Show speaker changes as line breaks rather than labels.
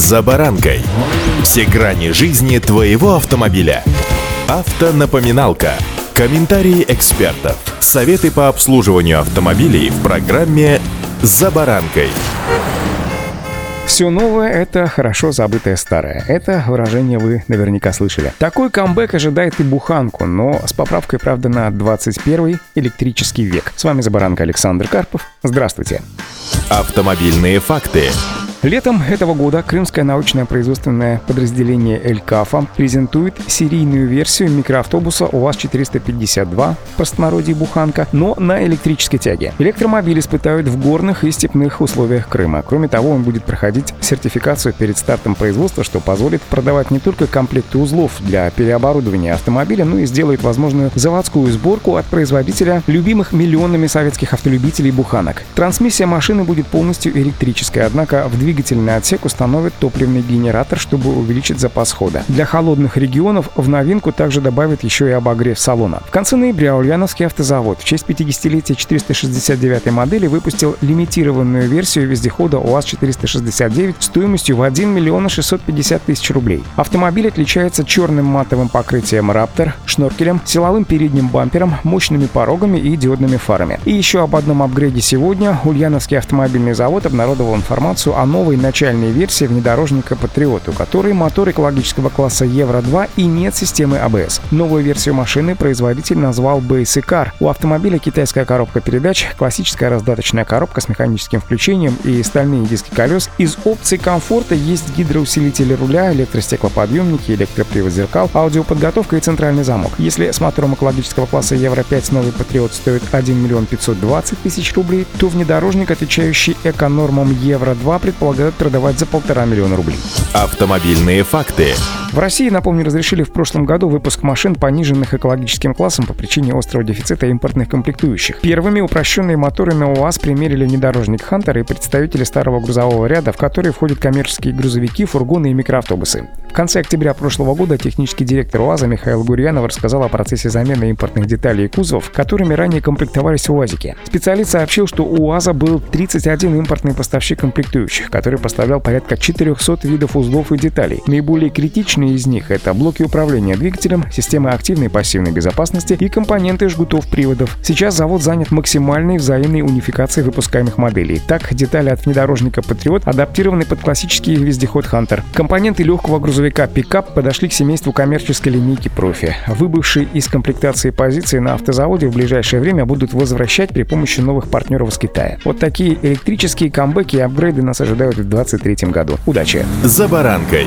«За баранкой». Все грани жизни твоего автомобиля. Автонапоминалка. Комментарии экспертов. Советы по обслуживанию автомобилей в программе «За баранкой».
Все новое — это хорошо забытое старое. Это выражение вы наверняка слышали. Такой камбэк ожидает и буханку, но с поправкой, правда, на 21 электрический век. С вами Забаранка Александр Карпов. Здравствуйте.
Автомобильные факты.
Летом этого года Крымское научное производственное подразделение «Элькафа» презентует серийную версию микроавтобуса УАЗ-452, в простонародье «Буханка», но на электрической тяге. Электромобиль испытают в горных и степных условиях Крыма. Кроме того, он будет проходить сертификацию перед стартом производства, что позволит продавать не только комплекты узлов для переоборудования автомобиля, но и сделает возможную заводскую сборку от производителя любимых миллионами советских автолюбителей «Буханок». Трансмиссия машины будет полностью электрической, однако в двигательный отсек установят топливный генератор, чтобы увеличить запас хода. Для холодных регионов в новинку также добавят еще и обогрев салона. В конце ноября Ульяновский автозавод в честь 50-летия 469 модели выпустил лимитированную версию вездехода УАЗ-469 стоимостью в 1 миллион 650 тысяч рублей. Автомобиль отличается черным матовым покрытием Raptor, шноркелем, силовым передним бампером, мощными порогами и диодными фарами. И еще об одном апгрейде сегодня Ульяновский автомобильный завод обнародовал информацию о новом новой начальной версии внедорожника Patriot, у которой мотор экологического класса Евро-2 и нет системы ABS. А Новую версию машины производитель назвал Basic Car. У автомобиля китайская коробка передач, классическая раздаточная коробка с механическим включением и стальные диски колес. Из опций комфорта есть гидроусилители руля, электростеклоподъемники, электропривод зеркал, аудиоподготовка и центральный замок. Если с мотором экологического класса Евро-5 новый Patriot стоит 1 миллион 520 тысяч рублей, то внедорожник, отвечающий эко-нормам Евро-2, предполагает предполагают продавать за полтора миллиона рублей.
Автомобильные факты.
В России, напомню, разрешили в прошлом году выпуск машин, пониженных экологическим классом по причине острого дефицита импортных комплектующих. Первыми упрощенные моторы на УАЗ примерили внедорожник Хантер и представители старого грузового ряда, в который входят коммерческие грузовики, фургоны и микроавтобусы. В конце октября прошлого года технический директор УАЗа Михаил Гурьянов рассказал о процессе замены импортных деталей и кузовов, которыми ранее комплектовались УАЗики. Специалист сообщил, что у УАЗа был 31 импортный поставщик комплектующих, который поставлял порядка 400 видов узлов и деталей. Наиболее критичны Различные из них — это блоки управления двигателем, системы активной и пассивной безопасности и компоненты жгутов приводов. Сейчас завод занят максимальной взаимной унификацией выпускаемых моделей. Так, детали от внедорожника Patriot адаптированы под классический вездеход Hunter. Компоненты легкого грузовика Pickup подошли к семейству коммерческой линейки Профи. Выбывшие из комплектации позиции на автозаводе в ближайшее время будут возвращать при помощи новых партнеров из Китая. Вот такие электрические камбэки и апгрейды нас ожидают в 2023 году. Удачи!
За баранкой.